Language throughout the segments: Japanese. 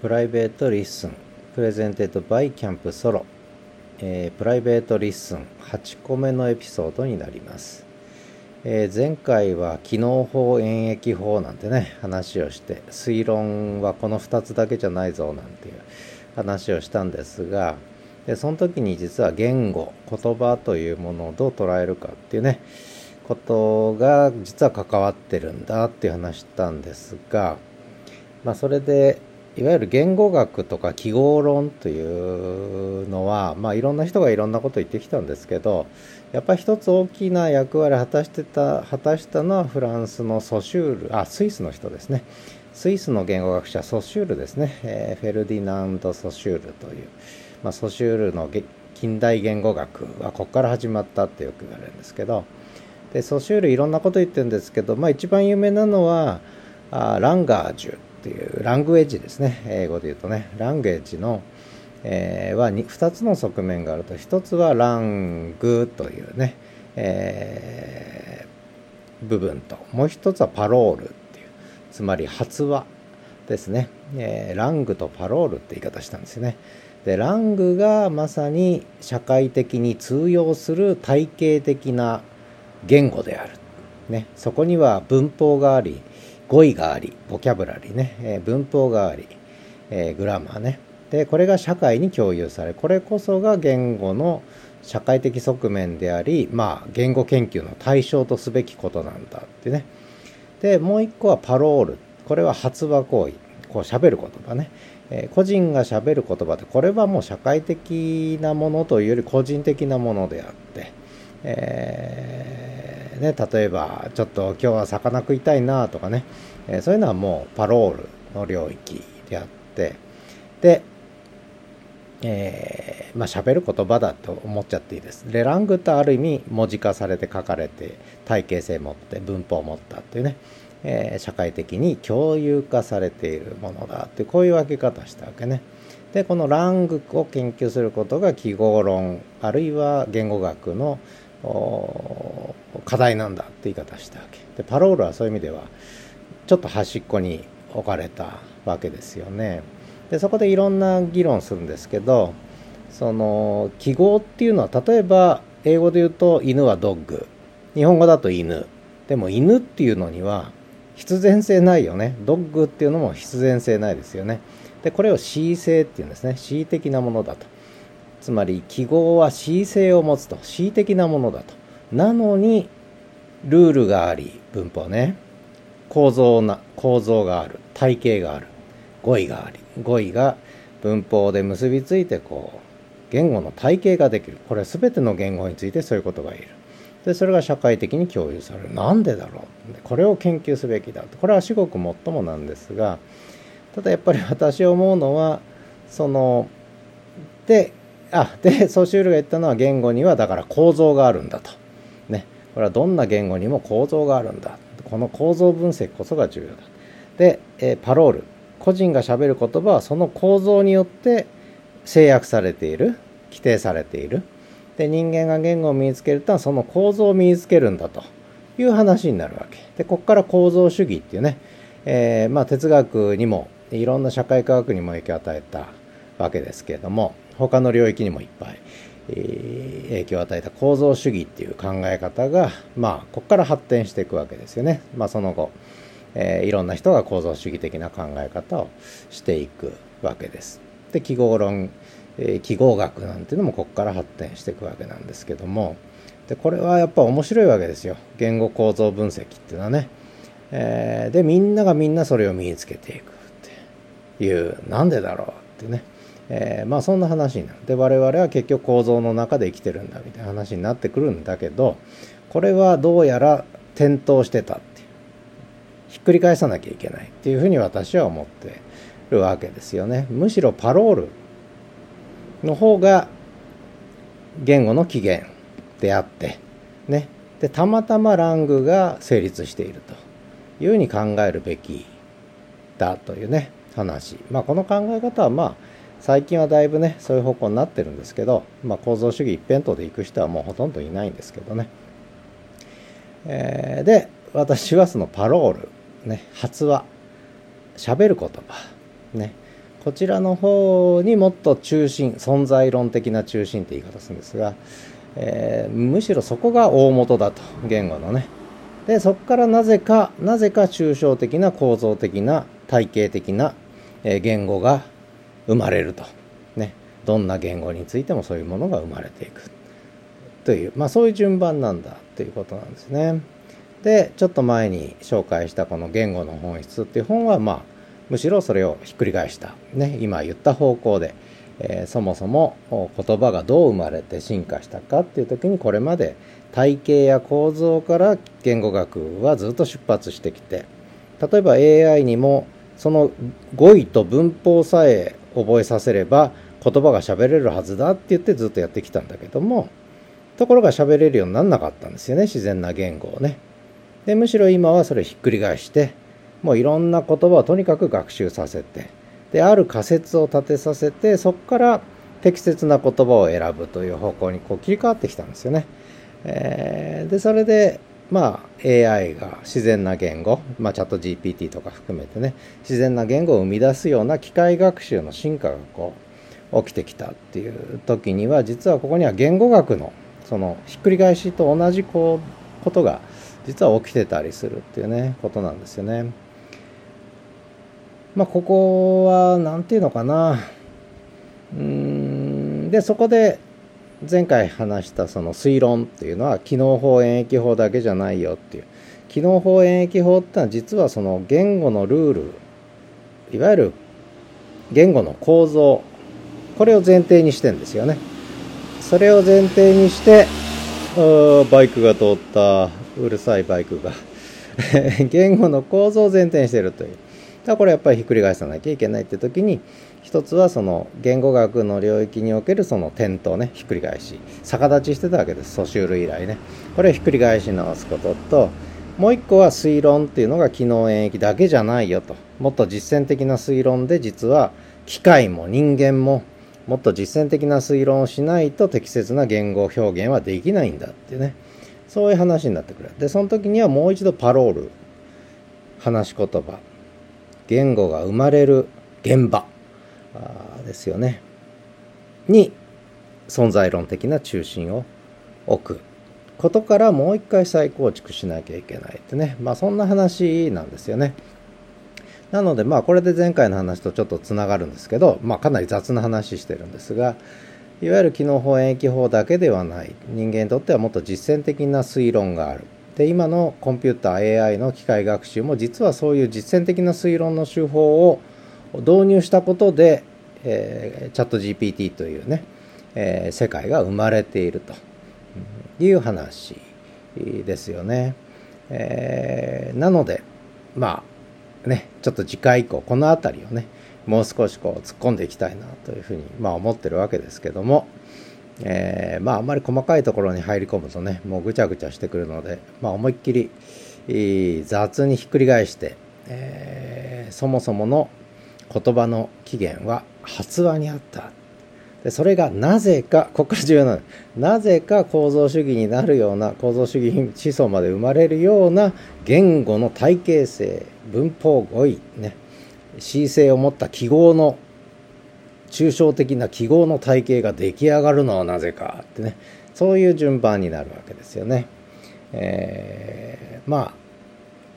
Private Listen presented by Camp Solo、えー、 Private Listen 8個目のエピソードになります、えー、前回は帰納法演繹法なんてね話をして推論はこの2つだけじゃないぞなんていう話をしたんですがでその時に実は言語言葉というものをどう捉えるかっていうねことが実は関わってるんだっていう話したんですがまあそれでいわゆる言語学とか記号論というのは、まあ、いろんな人がいろんなことを言ってきたんですけどやっぱり一つ大きな役割を果たしてた果たしたのはフランスのソシュールあスイスの人ですね。スイスの言語学者ソシュールですね、えー、フェルディナンド・ソシュールという、まあ、ソシュールの近代言語学はここから始まったってよく言われるんですけど。でソシュールいろんなこと言ってるんですけど、まあ、一番有名なのはあランガージュ。っていうラングエッジですね。英語で言うとね。ラングエッジの、えー、は 2, 2つの側面があると。1つはラングというね、えー、部分と。もう1つはパロールっていう。つまり発話ですね、えー、ラングとパロールって言い方したんですよね。でラングがまさに社会的に通用する体系的な言語である、ね、そこには文法があり語彙がありボキャブラリーね、えー、文法があり、えー、グラマーね。でこれが社会に共有されこれこそが言語の社会的側面でありまあ言語研究の対象とすべきことなんだってね。でもう一個はパロール。これは発話行為。こう喋る言葉ね、えー、個人が喋る言葉ってこれはもう社会的なものというより個人的なものであって、えーね、例えばちょっと今日は魚食いたいなとかね、えー、そういうのはもうパロールの領域であってで、えー、まあ喋る言葉だと思っちゃっていいです。でラングってある意味文字化されて書かれて体系性持って文法を持ったっていうね、えー、社会的に共有化されているものだってこういう分け方したわけね。でこのラングを研究することが記号論あるいは言語学の課題なんだって言い方したわけ。でパロールはそういう意味ではちょっと端っこに置かれたわけですよね。でそこでいろんな議論するんですけどその記号っていうのは例えば英語で言うと犬はドッグ。日本語だと犬。でも犬っていうのには必然性ないよね。ドッグっていうのも必然性ないですよね。でこれを恣意性っていうんですね。恣意的なものだと。つまり記号は恣意性を持つと恣意的なものだと。なのにルールがあり文法ね。構造な構造がある。体系がある。語彙があり。語彙が文法で結びついてこう言語の体系ができる。これは全ての言語についてそういうことが言える。でそれが社会的に共有される。なんでだろう。これを研究すべきだこれは至極もっともなんですがただやっぱり私思うのはそのであでソシュールが言ったのは言語にはだから構造があるんだと。ね、これはどんな言語にも構造があるんだ。この構造分析こそが重要だ。で、えパロール。個人がしゃべる言葉はその構造によって制約されている。規定されている。で、人間が言語を身につけるとはその構造を身につけるんだという話になるわけ。で、ここから構造主義っていうね、えー、まあ哲学にもいろんな社会科学にも影響を与えたわけですけれども、他の領域にもいっぱい、えー、影響を与えた構造主義っていう考え方が、まあ、ここから発展していくわけですよね。まあ、その後、えー、いろんな人が構造主義的な考え方をしていくわけです。で記号論、えー、記号学なんていうのもここから発展していくわけなんですけどもでこれはやっぱ面白いわけですよ言語構造分析っていうのはね。えー、でみんながみんなそれを身につけていくっていうなんでだろうってね。えー、まあそんな話になる。で我々は結局構造の中で生きてるんだみたいな話になってくるんだけどこれはどうやら転倒してたっていうひっくり返さなきゃいけないっていうふうに私は思ってるわけですよね。むしろパロールの方が言語の起源であってねでたまたまラングが成立しているというふうに考えるべきだというね話まあこの考え方はまあ最近はだいぶねそういう方向になってるんですけど、まあ、構造主義一辺倒で行く人はもうほとんどいないんですけどね、えー、で私はそのパロール、ね、発話喋る言葉ねこちらの方にもっと中心存在論的な中心って言い方するんですが、えー、むしろそこが大元だと言語のね。でそこからなぜかなぜか抽象的な構造的な体系的な言語が生まれると、ね、どんな言語についてもそういうものが生まれていく。という、まあ、そういう順番なんだということなんですね。でちょっと前に紹介したこの「言語の本質」っていう本はまあむしろそれをひっくり返した、ね、今言った方向で、えー、そもそも言葉がどう生まれて進化したかっていう時にこれまで体系や構造から言語学はずっと出発してきて例えば AI にもその語彙と文法さえ覚えさせれば言葉が喋れるはずだって言ってずっとやってきたんだけどもところが喋れるようになんなかったんですよね自然な言語をねでむしろ今はそれをひっくり返してもういろんな言葉をとにかく学習させてである仮説を立てさせてそこから適切な言葉を選ぶという方向にこう切り替わってきたんですよね。えー、でそれでまあ、AI が自然な言語、まあ、チャット GPT とか含めてね自然な言語を生み出すような機械学習の進化がこう起きてきたっていう時には実はここには言語学のそのひっくり返しと同じこうことが実は起きてたりするっていうねことなんですよね。まあここは何て言うのかなうんでそこで前回話したその推論っていうのは機能法演疫法だけじゃないよっていう。機能法演疫法ってのは実はその言語のルールいわゆる言語の構造。これを前提にしてんですよね。それを前提にしてバイクが通った。うるさいバイクが。言語の構造を前提にしてるという。だからこれやっぱりひっくり返さなきゃいけないって時に一つはその言語学の領域におけるその点とねひっくり返し。逆立ちしてたわけです素集類以来ね。これをひっくり返し直すことともう一個は推論っていうのが機能演疫だけじゃないよと。もっと実践的な推論で実は機械も人間ももっと実践的な推論をしないと適切な言語表現はできないんだっていうね。そういう話になってくる。でその時にはもう一度パロール。話し言葉。言語が生まれる現場。ですよね。に存在論的な中心を置くことからもう一回再構築しなきゃいけないってね。まあそんな話なんですよね。なのでまあこれで前回の話とちょっとつながるんですけど、まあ、かなり雑な話してるんですがいわゆる機能法演疫法だけではない。人間にとってはもっと実践的な推論がある。で今のコンピューター AI の機械学習も実はそういう実践的な推論の手法を導入したことで、えー、チャット GPT というね、えー、世界が生まれているという話ですよね。えー、なのでまあねちょっと次回以降この辺りをねもう少しこう突っ込んでいきたいなというふうに、まあ、思ってるわけですけども、えー、まああんまり細かいところに入り込むとねもうぐちゃぐちゃしてくるので、まあ、思いっきり雑にひっくり返して、えー、そもそもの言葉の起源は発話にあった。でそれがなぜかここから重要なの。なぜか構造主義になるような構造主義思想まで生まれるような言語の体系性文法語彙ね。恣意性を持った記号の抽象的な記号の体系が出来上がるのはなぜかってね。そういう順番になるわけですよね。えー、まあ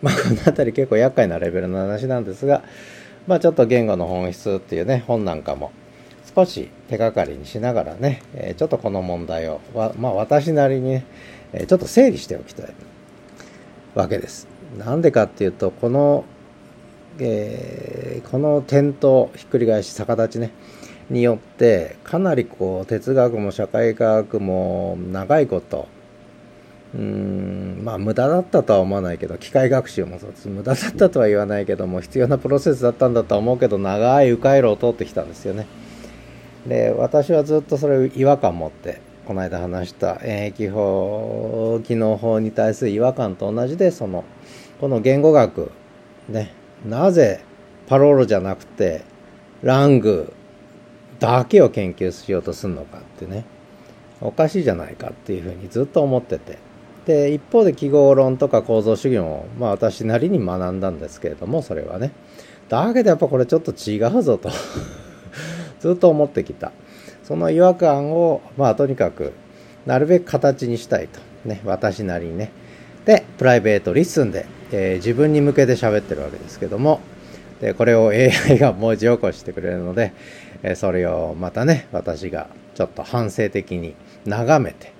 まあこの辺り結構厄介なレベルの話なんですがまあちょっと言語の本質っていうね本なんかも少し手がかりにしながらね、え、ちょっとこの問題をまあ私なりにね、えちょっと整理しておきたいわけです。なんでかっていうとこのえー、この転倒ひっくり返し逆立ちねによってかなりこう哲学も社会科学も長いことうんまあ無駄だったとは思わないけど機械学習もそうです。無駄だったとは言わないけども必要なプロセスだったんだとは思うけど長い迂回路を通ってきたんですよね。で私はずっとそれを違和感持ってこの間話した演疫法機能法に対する違和感と同じでそのこの言語学ねなぜパロールじゃなくてラングだけを研究しようとするのかってねおかしいじゃないかっていうふうにずっと思ってて。で一方で記号論とか構造主義もまあ私なりに学んだんですけれどもそれはねだけどやっぱこれちょっと違うぞと ずっと思ってきた。その違和感を、まあとにかく、なるべく形にしたいと。ね、私なりにね。で、プライベートリッスンで、えー、自分に向けて喋ってるわけですけども、で、これを AI が文字起こしてくれるので、えー、それをまたね、私がちょっと反省的に眺めて、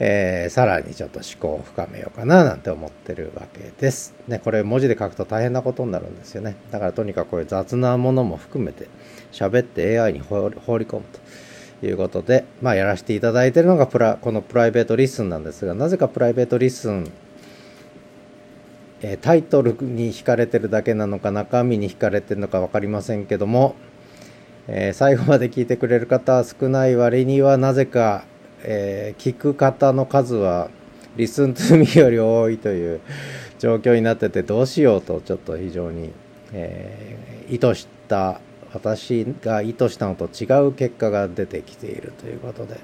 えー、さらにちょっと思考を深めようかななんて思ってるわけです。ね、これ文字で書くと大変なことになるんですよね。だからとにかくこういう雑なものも含めて喋って AI に放り込むということで、まあやらせていただいてるのがプラこの Private Listen なんですが、なぜか Private Listen、え、タイトルに惹かれてるだけなのか中身に惹かれてるのか分かりませんけども、えー、最後まで聞いてくれる方は少ない割にはなぜかえー、聞く方の数は Listen to me より多いという状況になっててどうしようとちょっと非常に、えー、意図した私が意図したのと違う結果が出てきているということで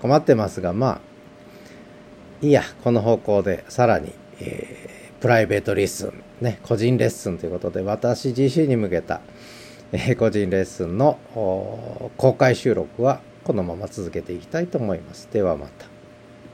困ってますがまあいいやこの方向でさらに、えー、プライベートレッスンね個人レッスンということで私自身に向けた、えー、個人レッスンの公開収録はこのまま続けていきたいと思います。ではまた。